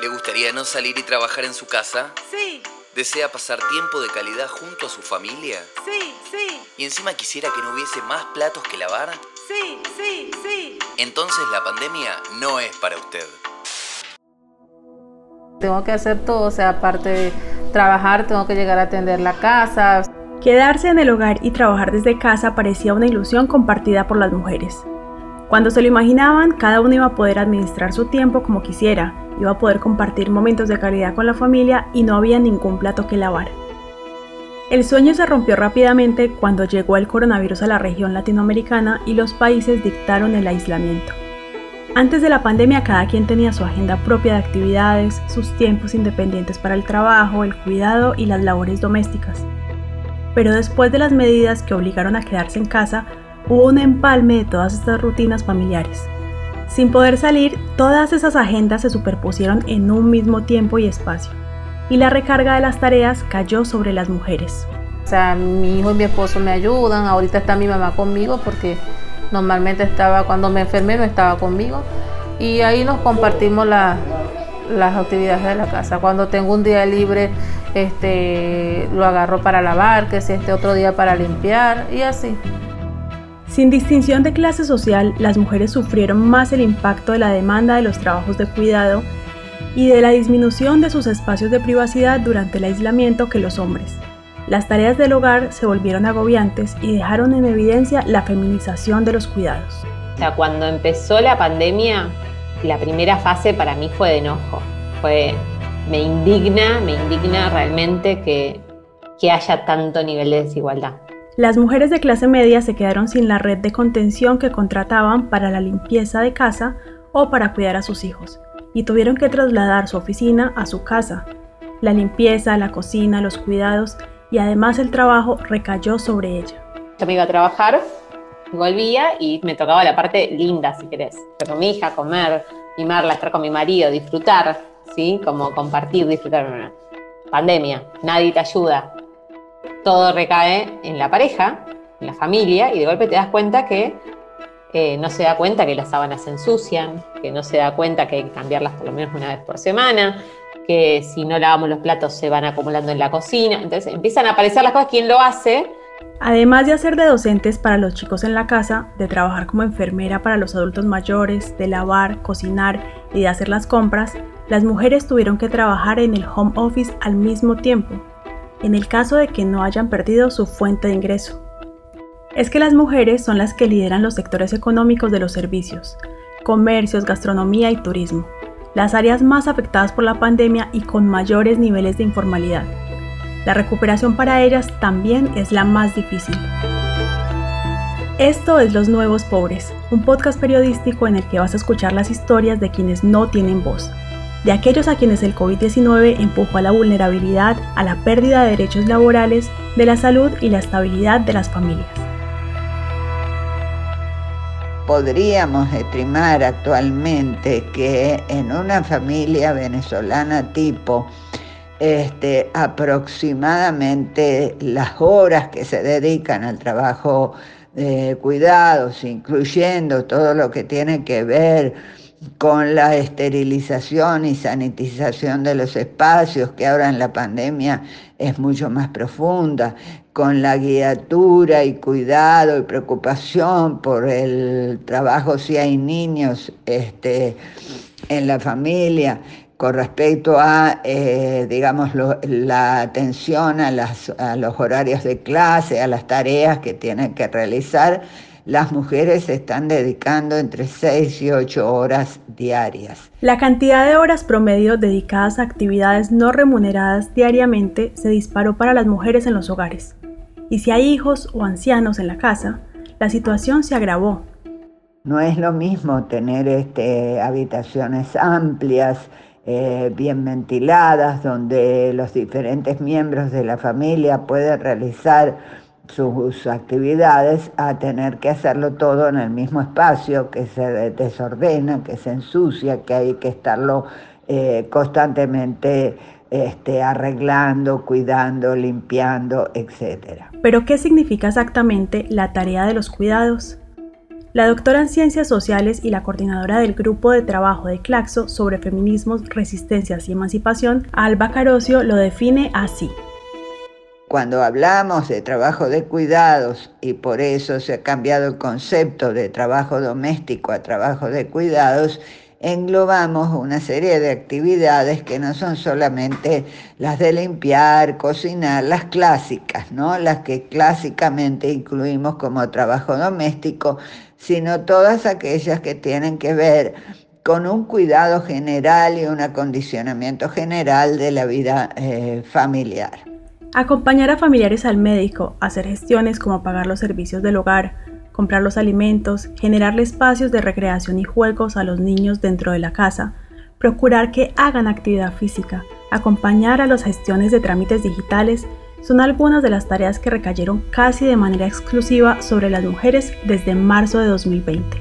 ¿Le gustaría no salir y trabajar en su casa? Sí, ¿Desea pasar tiempo de calidad junto a su familia? sí, sí, ¿Y encima quisiera que no hubiese más platos que lavar? sí, sí, sí. Entonces la pandemia no es para usted. Tengo que hacer todo, o sea, aparte de trabajar, tengo que llegar a atender la casa. Quedarse en el hogar y trabajar desde casa parecía una ilusión compartida por las mujeres. Cuando se lo imaginaban, cada uno iba a poder administrar su tiempo como quisiera, iba a poder compartir momentos de calidad con la familia y no había ningún plato que lavar. El sueño se rompió rápidamente cuando llegó el coronavirus a la región latinoamericana y los países dictaron el aislamiento. Antes de la pandemia cada quien tenía su agenda propia de actividades, sus tiempos independientes para el trabajo, el cuidado y las labores domésticas. Pero después de las medidas que obligaron a quedarse en casa, hubo un empalme de todas estas rutinas familiares. Sin poder salir, todas esas agendas se superpusieron en un mismo tiempo y espacio, y la recarga de las tareas cayó sobre las mujeres. O sea, mi hijo y mi esposo me ayudan, ahorita está mi mamá conmigo porque normalmente estaba, cuando me enfermé no estaba conmigo. Y ahí nos compartimos la- las actividades de la casa. Cuando tengo un día libre, este, lo agarro para lavar, que si este otro día para limpiar y así. Sin distinción de clase social, las mujeres sufrieron más el impacto de la demanda de los trabajos de cuidado y de la disminución de sus espacios de privacidad durante el aislamiento que los hombres. Las tareas del hogar se volvieron agobiantes y dejaron en evidencia la feminización de los cuidados. O sea, cuando empezó la pandemia, la primera fase para mí fue de enojo. Fue, me indigna, me indigna realmente que, que haya tanto nivel de desigualdad. Las mujeres de clase media se quedaron sin la red de contención que contrataban para la limpieza de casa o para cuidar a sus hijos, y tuvieron que trasladar su oficina a su casa. La limpieza, la cocina, los cuidados y además el trabajo recayó sobre ella. Yo me iba a trabajar, volvía y me tocaba la parte linda, si querés. Con mi hija, comer, mimarla, estar con mi marido, disfrutar, ¿sí? Como compartir, disfrutar. Pandemia, nadie te ayuda. Todo recae en la pareja, en la familia, y de golpe te das cuenta que eh, no se da cuenta que las sábanas se ensucian, que no se da cuenta que hay que cambiarlas por lo menos una vez por semana, que si no lavamos los platos se van acumulando en la cocina. Entonces empiezan a aparecer las cosas, ¿quién lo hace? Además de hacer de docentes para los chicos en la casa, de trabajar como enfermera para los adultos mayores, de lavar, cocinar y de hacer las compras, las mujeres tuvieron que trabajar en el home office al mismo tiempo, en el caso de que no hayan perdido su fuente de ingreso. Es que las mujeres son las que lideran los sectores económicos de los servicios, comercios, gastronomía y turismo, las áreas más afectadas por la pandemia y con mayores niveles de informalidad. La recuperación para ellas también es la más difícil. Esto es Los Nuevos Pobres, un podcast periodístico en el que vas a escuchar las historias de quienes no tienen voz, de aquellos a quienes el COVID-19 empujó a la vulnerabilidad, a la pérdida de derechos laborales, de la salud y la estabilidad de las familias. Podríamos estimar actualmente que en una familia venezolana tipo, este, aproximadamente las horas que se dedican al trabajo de cuidados, incluyendo todo lo que tiene que ver con la esterilización y sanitización de los espacios, que ahora en la pandemia es mucho más profunda, con la guiatura y cuidado y preocupación por el trabajo si hay niños este, en la familia, con respecto a, eh, digamos, la atención a los horarios de clase, a las tareas que tienen que realizar, las mujeres se están dedicando entre 6 y 8 horas diarias. La cantidad de horas promedio dedicadas a actividades no remuneradas diariamente se disparó para las mujeres en los hogares. Y si hay hijos o ancianos en la casa, la situación se agravó. No es lo mismo tener este, habitaciones amplias, eh, bien ventiladas, donde los diferentes miembros de la familia pueden realizar sus actividades, a tener que hacerlo todo en el mismo espacio, que se desordena, que se ensucia, que hay que estarlo eh, constantemente este, arreglando, cuidando, limpiando, etc. Pero ¿qué significa exactamente la tarea de los cuidados? La doctora en Ciencias Sociales y la coordinadora del Grupo de Trabajo de Claxo sobre Feminismos, Resistencias y Emancipación, Alba Carocio, lo define así. Cuando hablamos de trabajo de cuidados y por eso se ha cambiado el concepto de trabajo doméstico a trabajo de cuidados, englobamos una serie de actividades que no son solamente las de limpiar, cocinar, las clásicas, ¿no? Las que clásicamente incluimos como trabajo doméstico, sino todas aquellas que tienen que ver con un cuidado general y un acondicionamiento general de la vida eh, familiar. Acompañar a familiares al médico, hacer gestiones como pagar los servicios del hogar, comprar los alimentos, generarle espacios de recreación y juegos a los niños dentro de la casa, procurar que hagan actividad física, acompañar a las gestiones de trámites digitales, son algunas de las tareas que recayeron casi de manera exclusiva sobre las mujeres desde marzo de 2020.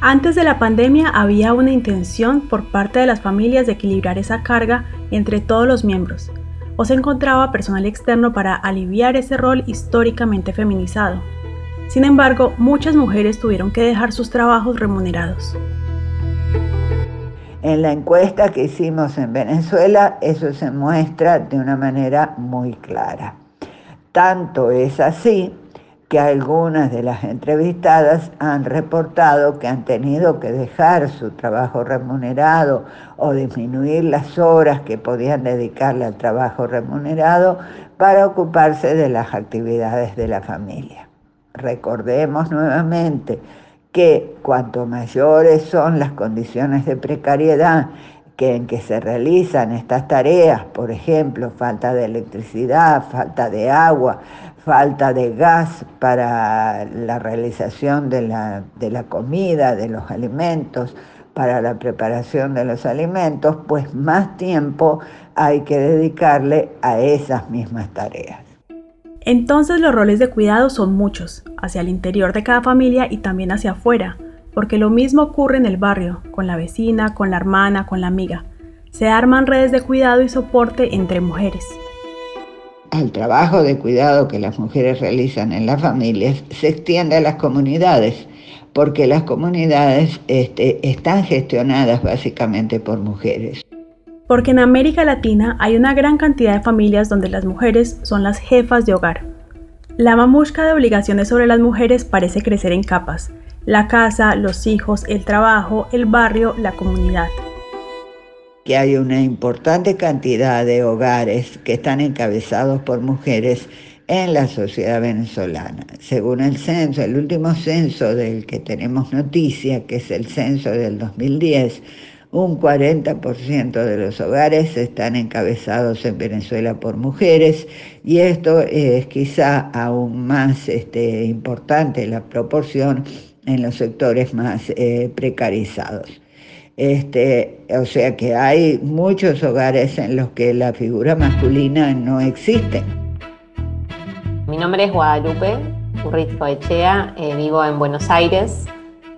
Antes de la pandemia había una intención por parte de las familias de equilibrar esa carga entre todos los miembros, o se encontraba personal externo para aliviar ese rol históricamente feminizado. Sin embargo, muchas mujeres tuvieron que dejar sus trabajos remunerados. En la encuesta que hicimos en Venezuela, eso se muestra de una manera muy clara. Tanto es así que algunas de las entrevistadas han reportado que han tenido que dejar su trabajo remunerado o disminuir las horas que podían dedicarle al trabajo remunerado para ocuparse de las actividades de la familia. Recordemos nuevamente que cuanto mayores son las condiciones de precariedad en que se realizan estas tareas, por ejemplo, falta de electricidad, falta de agua, falta de gas para la realización de la, de la comida, de los alimentos, para la preparación de los alimentos, pues más tiempo hay que dedicarle a esas mismas tareas. Entonces los roles de cuidado son muchos, hacia el interior de cada familia y también hacia afuera, porque lo mismo ocurre en el barrio, con la vecina, con la hermana, con la amiga. Se arman redes de cuidado y soporte entre mujeres. El trabajo de cuidado que las mujeres realizan en las familias se extiende a las comunidades, porque las comunidades este, están gestionadas básicamente por mujeres porque en América Latina hay una gran cantidad de familias donde las mujeres son las jefas de hogar. La mamushka de obligaciones sobre las mujeres parece crecer en capas. La casa, los hijos, el trabajo, el barrio, la comunidad. Que hay una importante cantidad de hogares que están encabezados por mujeres en la sociedad venezolana. Según el censo, el último censo del que tenemos noticia, que es el censo del 2010, un 40% de los hogares están encabezados en Venezuela por mujeres y esto es quizá aún más este, importante la proporción en los sectores más eh, precarizados. Este, o sea que hay muchos hogares en los que la figura masculina no existe. Mi nombre es Guadalupe Urrizco Echea, eh, vivo en Buenos Aires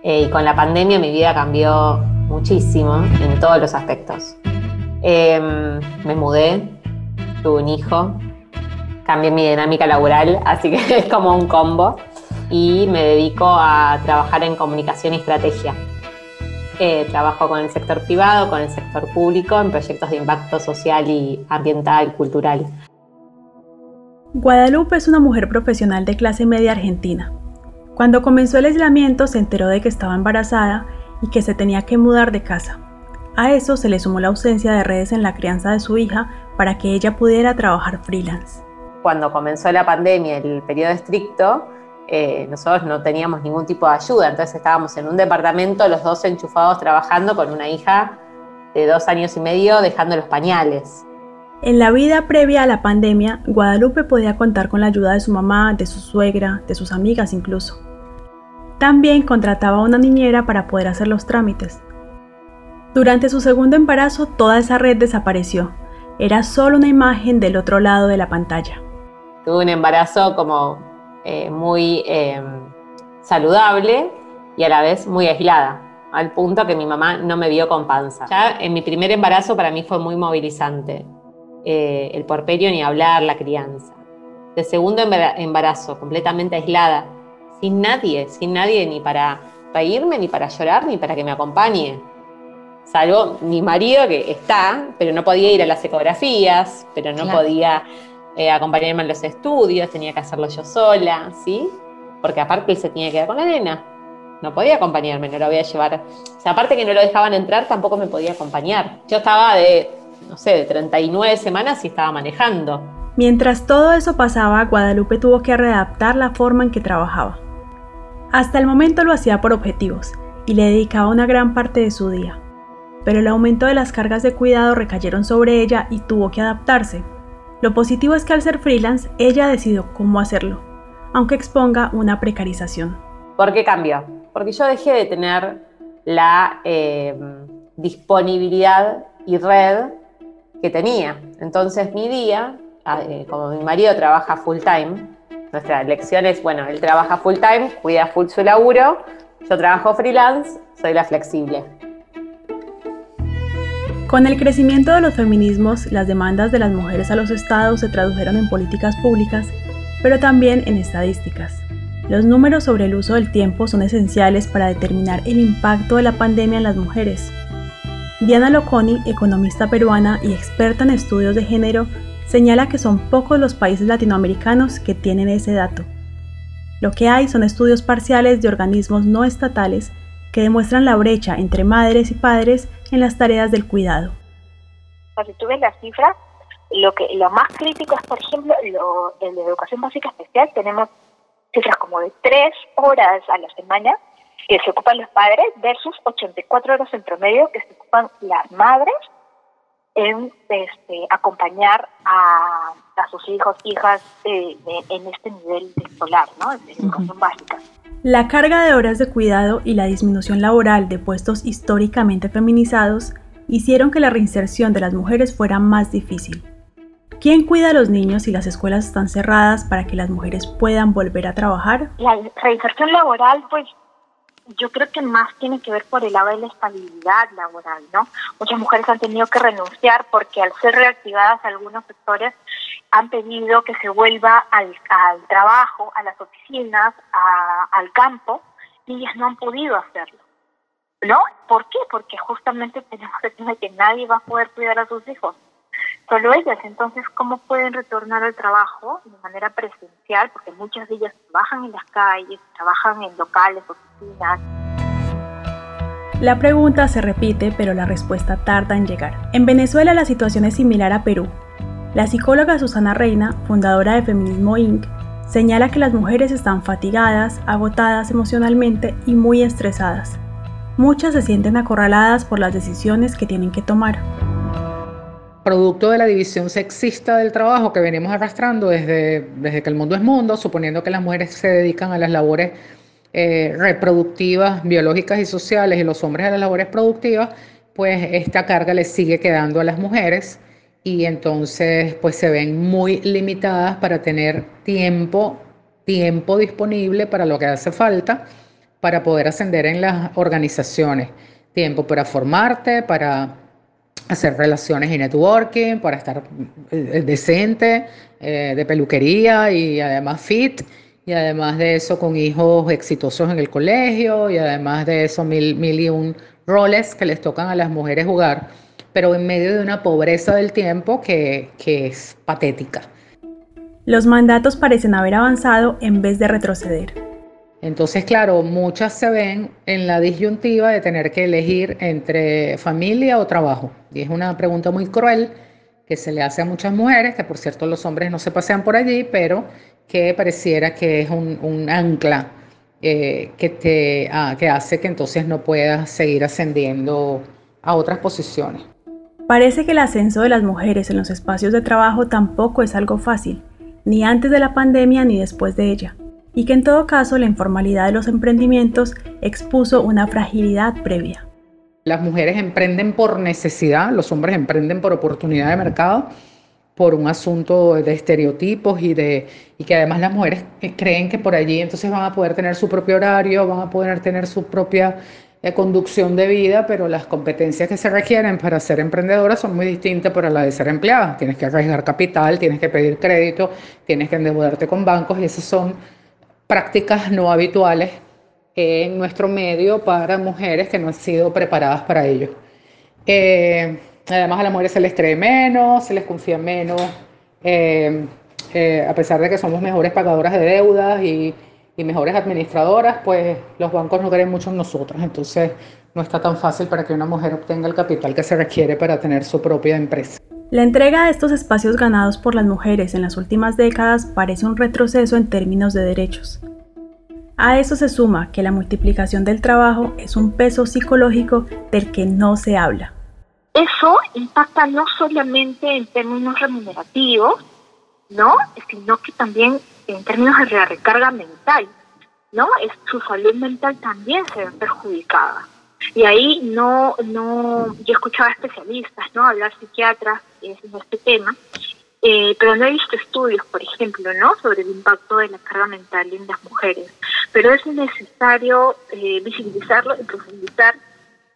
eh, y con la pandemia mi vida cambió muchísimo en todos los aspectos. Em, me mudé, tuve un hijo, cambié mi dinámica laboral, así que es como un combo. Y me dedico a trabajar en comunicación y estrategia. Eh, trabajo con el sector privado, con el sector público, en proyectos de impacto social y ambiental, cultural. Guadalupe es una mujer profesional de clase media argentina. Cuando comenzó el aislamiento se enteró de que estaba embarazada y que se tenía que mudar de casa. A eso se le sumó la ausencia de redes en la crianza de su hija para que ella pudiera trabajar freelance. Cuando comenzó la pandemia, el periodo estricto, eh, nosotros no teníamos ningún tipo de ayuda, entonces estábamos en un departamento, los dos enchufados trabajando con una hija de dos años y medio dejando los pañales. En la vida previa a la pandemia, Guadalupe podía contar con la ayuda de su mamá, de su suegra, de sus amigas incluso. También contrataba a una niñera para poder hacer los trámites. Durante su segundo embarazo toda esa red desapareció. Era solo una imagen del otro lado de la pantalla. Tuve un embarazo como eh, muy eh, saludable y a la vez muy aislada, al punto que mi mamá no me vio con panza. Ya en mi primer embarazo para mí fue muy movilizante. Eh, el porperio ni hablar, la crianza. De segundo embarazo, completamente aislada, sin nadie, sin nadie ni para reírme, ni para llorar, ni para que me acompañe. Salvo mi marido que está, pero no podía ir a las ecografías, pero no podía eh, acompañarme en los estudios, tenía que hacerlo yo sola, ¿sí? Porque aparte él se tenía que quedar con la nena. No podía acompañarme, no lo voy a llevar. O sea, aparte que no lo dejaban entrar, tampoco me podía acompañar. Yo estaba de, no sé, de 39 semanas y estaba manejando. Mientras todo eso pasaba, Guadalupe tuvo que readaptar la forma en que trabajaba. Hasta el momento lo hacía por objetivos y le dedicaba una gran parte de su día. Pero el aumento de las cargas de cuidado recayeron sobre ella y tuvo que adaptarse. Lo positivo es que al ser freelance, ella decidió cómo hacerlo, aunque exponga una precarización. ¿Por qué cambió? Porque yo dejé de tener la eh, disponibilidad y red que tenía. Entonces mi día, ah, eh, como mi marido trabaja full time, nuestra elección es, bueno, él trabaja full time, cuida full su laburo, yo trabajo freelance, soy la flexible. Con el crecimiento de los feminismos, las demandas de las mujeres a los estados se tradujeron en políticas públicas, pero también en estadísticas. Los números sobre el uso del tiempo son esenciales para determinar el impacto de la pandemia en las mujeres. Diana Loconi, economista peruana y experta en estudios de género, señala que son pocos los países latinoamericanos que tienen ese dato. Lo que hay son estudios parciales de organismos no estatales que demuestran la brecha entre madres y padres en las tareas del cuidado. Si tú ves las cifras, lo, que, lo más crítico es, por ejemplo, lo, en la educación básica especial tenemos cifras como de tres horas a la semana que se ocupan los padres versus 84 horas en promedio que se ocupan las madres en este, acompañar a, sus hijos, hijas eh, en este nivel escolar, ¿no? de educación básica. La carga de horas de cuidado y la disminución laboral de puestos históricamente feminizados hicieron que la reinserción de las mujeres fuera más difícil. ¿Quién cuida a los niños si las escuelas están cerradas para que las mujeres puedan volver a trabajar? La reinserción laboral, pues yo creo que más tiene que ver por el lado de la estabilidad laboral, ¿no? Muchas mujeres han tenido que renunciar porque al ser reactivadas algunos sectores han pedido que se vuelva al, trabajo, a las oficinas, al campo, y ellas no han podido hacerlo. ¿No? ¿Por qué? Porque justamente tenemos el tema de que nadie va a poder cuidar a sus hijos solo ellas. Entonces, ¿cómo pueden retornar al trabajo de manera presencial? Porque muchas de ellas trabajan en las calles, trabajan en locales, La pregunta se repite, pero la respuesta tarda en llegar. En Venezuela la situación es similar a Perú. La psicóloga Susana Reina, fundadora de Feminismo Inc., señala que las mujeres están fatigadas, agotadas emocionalmente y muy estresadas. Muchas se sienten acorraladas por las decisiones que tienen que tomar producto de la división sexista del trabajo que venimos arrastrando desde, desde que el mundo es mundo, suponiendo que las mujeres se dedican a las labores eh, reproductivas, biológicas y sociales y los hombres a las labores productivas, pues esta carga les sigue quedando a las mujeres y entonces pues se ven muy limitadas para tener tiempo, tiempo disponible para lo que hace falta para poder ascender en las organizaciones. Tiempo para formarte, para hacer relaciones y networking, para estar eh, decente, eh, de peluquería y además fit, y además de eso con hijos exitosos en el colegio, y además de eso mil, mil y un roles que les tocan a las mujeres jugar, pero en medio de una pobreza del tiempo que, que es patética. Los mandatos parecen haber avanzado en vez de retroceder. Entonces, claro, muchas se ven en la disyuntiva de tener que elegir entre familia o trabajo. Y es una pregunta muy cruel que se le hace a muchas mujeres, que por cierto los hombres no se pasean por allí, pero que pareciera que es un, ancla eh, que, te, ah, que hace que entonces no puedas seguir ascendiendo a otras posiciones. Parece que el ascenso de las mujeres en los espacios de trabajo tampoco es algo fácil, ni antes de la pandemia ni después de ella y que en todo caso la informalidad de los emprendimientos expuso una fragilidad previa. Las mujeres emprenden por necesidad, los hombres emprenden por oportunidad de mercado, por un asunto de estereotipos y, de, y que además las mujeres creen que por allí entonces van a poder tener su propio horario, van a poder tener su propia eh, conducción de vida, pero las competencias que se requieren para ser emprendedoras son muy distintas para las de ser empleada. Tienes que arriesgar capital, tienes que pedir crédito, tienes que endeudarte con bancos y esas son prácticas no habituales en nuestro medio para mujeres que no han sido preparadas para ello. Eh, además a las mujeres se les cree menos, se les confía menos, eh, eh, a pesar de que somos mejores pagadoras de deudas y, y, mejores administradoras, pues los bancos no creen mucho en nosotros, entonces no está tan fácil para que una mujer obtenga el capital que se requiere para tener su propia empresa. La entrega de estos espacios ganados por las mujeres en las últimas décadas parece un retroceso en términos de derechos. A eso se suma que la multiplicación del trabajo es un peso psicológico del que no se habla. Eso impacta no solamente en términos remunerativos, ¿no? Sino que también en términos de la recarga mental, ¿no? Es, su salud mental también se ve perjudicada. Y ahí no, no, yo escuchaba especialistas, ¿no? Hablar psiquiatras en este tema, eh, pero no he visto estudios, por ejemplo, ¿no? sobre el impacto de la carga mental en las mujeres. Pero es necesario eh, visibilizarlo y profundizar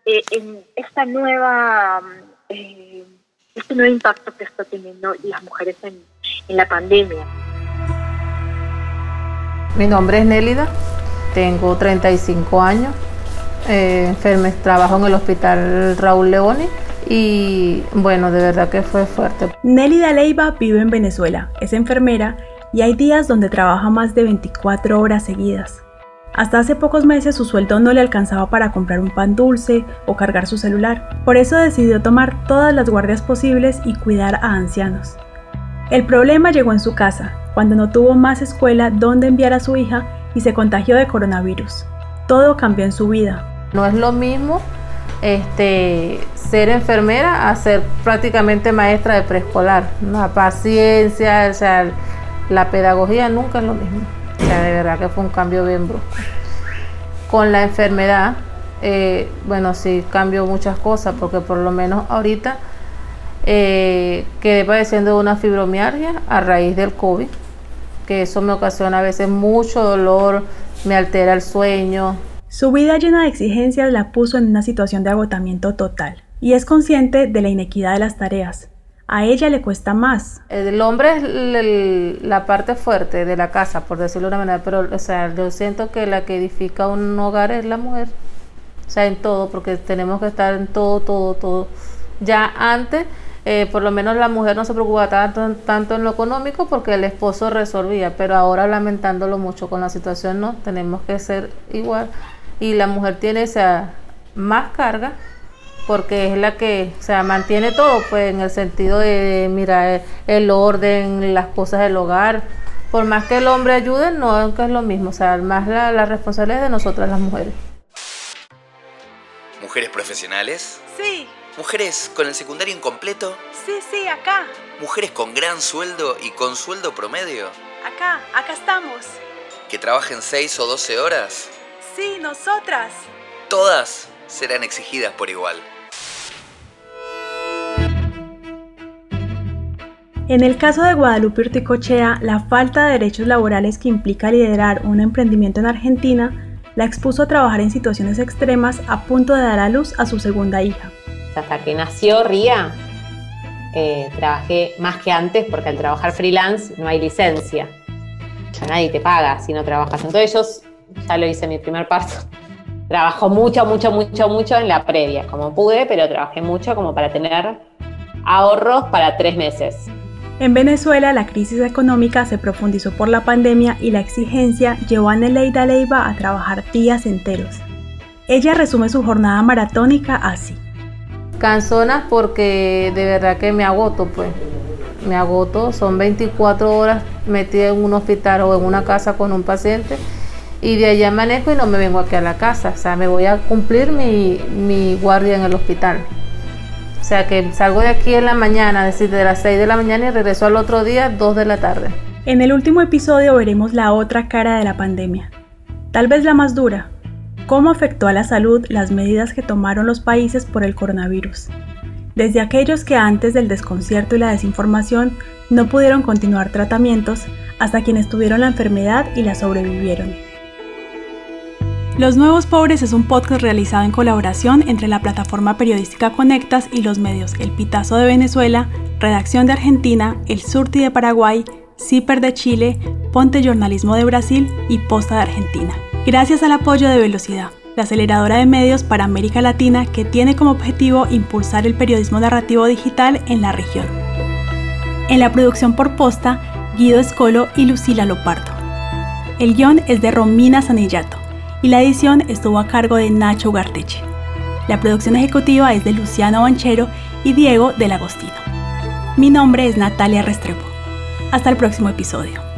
eh, en esta nueva, este nuevo impacto que está teniendo las mujeres en, la pandemia. Mi nombre es Nélida, tengo 35 años, enferme, trabajo en el hospital Raúl Leoni y bueno, de verdad que fue fuerte. Nélida Leiva vive en Venezuela, es enfermera y hay días donde trabaja más de 24 horas seguidas. Hasta hace pocos meses su sueldo no le alcanzaba para comprar un pan dulce o cargar su celular, por eso decidió tomar todas las guardias posibles y cuidar a ancianos. El problema llegó en su casa, cuando no tuvo más escuela donde enviar a su hija y se contagió de coronavirus. Todo cambió en su vida. No es lo mismo este, ser enfermera a ser prácticamente maestra de preescolar. La paciencia, o sea, la pedagogía nunca es lo mismo. O sea, de verdad que fue un cambio bien brusco. Con la enfermedad, eh, bueno, sí cambió muchas cosas, porque por lo menos ahorita eh, quedé padeciendo una fibromialgia a raíz del COVID, que eso me ocasiona a veces mucho dolor, me altera el sueño, su vida llena de exigencias la puso en una situación de agotamiento total y es consciente de la inequidad de las tareas. A ella le cuesta más. El hombre es la parte fuerte de la casa, por decirlo de una manera, pero o sea, yo siento que la que edifica un hogar es la mujer. O sea, en todo, porque tenemos que estar en todo, todo, todo. Ya antes, eh, por lo menos la mujer no se preocupaba tanto, tanto en lo económico porque el esposo resolvía, pero ahora lamentándolo mucho con la situación, no, tenemos que ser igual y la mujer tiene esa más carga porque es la que o sea, mantiene todo, pues en el sentido de, mirar el orden, las cosas del hogar. Por más que el hombre ayude, no es lo mismo, o sea, más la, la responsabilidad es de nosotras las mujeres. ¿Mujeres profesionales? Sí. ¿Mujeres con el secundario incompleto? Sí, sí, acá. ¿Mujeres con gran sueldo y con sueldo promedio? Acá, acá estamos. ¿Que trabajen 6 o 12 horas? Sí, nosotras. Todas serán exigidas por igual. En el caso de Guadalupe Urticochea, la falta de derechos laborales que implica liderar un emprendimiento en Argentina la expuso a trabajar en situaciones extremas a punto de dar a luz a su segunda hija. Hasta que nació Ría, eh, trabajé más que antes porque al trabajar freelance no hay licencia. Ya nadie te paga si no trabajas. Entonces ellos ya lo hice en mi primer parto. Trabajo mucho, mucho, mucho, mucho en la previa, como pude, pero trabajé mucho como para tener ahorros para tres meses. En Venezuela, la crisis económica se profundizó por la pandemia y la exigencia llevó a Neleida Leiva a trabajar días enteros. Ella resume su jornada maratónica así. Canzonas porque de verdad que me agoto, pues. Me agoto, son 24 horas metida en un hospital o en una casa con un paciente y de allá manejo y no me vengo aquí a la casa, o sea, me voy a cumplir mi, guardia en el hospital. O sea, que salgo de aquí en la mañana, es decir, de las 6 de la mañana y regreso al otro día, 2 de la tarde. En el último episodio veremos la otra cara de la pandemia, tal vez la más dura, cómo afectó a la salud las medidas que tomaron los países por el coronavirus. Desde aquellos que antes del desconcierto y la desinformación no pudieron continuar tratamientos, hasta quienes tuvieron la enfermedad y la sobrevivieron. Los Nuevos Pobres es un podcast realizado en colaboración entre la plataforma periodística Conectas y los medios El Pitazo de Venezuela, Redacción de Argentina, El Surti de Paraguay, CIPER de Chile, Ponte Jornalismo de Brasil y Posta de Argentina. Gracias al apoyo de Velocidad, la aceleradora de medios para América Latina que tiene como objetivo impulsar el periodismo narrativo digital en la región. En la producción por posta, Guido Escolo y Lucila Lopardo. El guion es de Romina Sanillato y la edición estuvo a cargo de Nacho Garteche. La producción ejecutiva es de Luciano Banchero y Diego del Agostino. Mi nombre es Natalia Restrepo. Hasta el próximo episodio.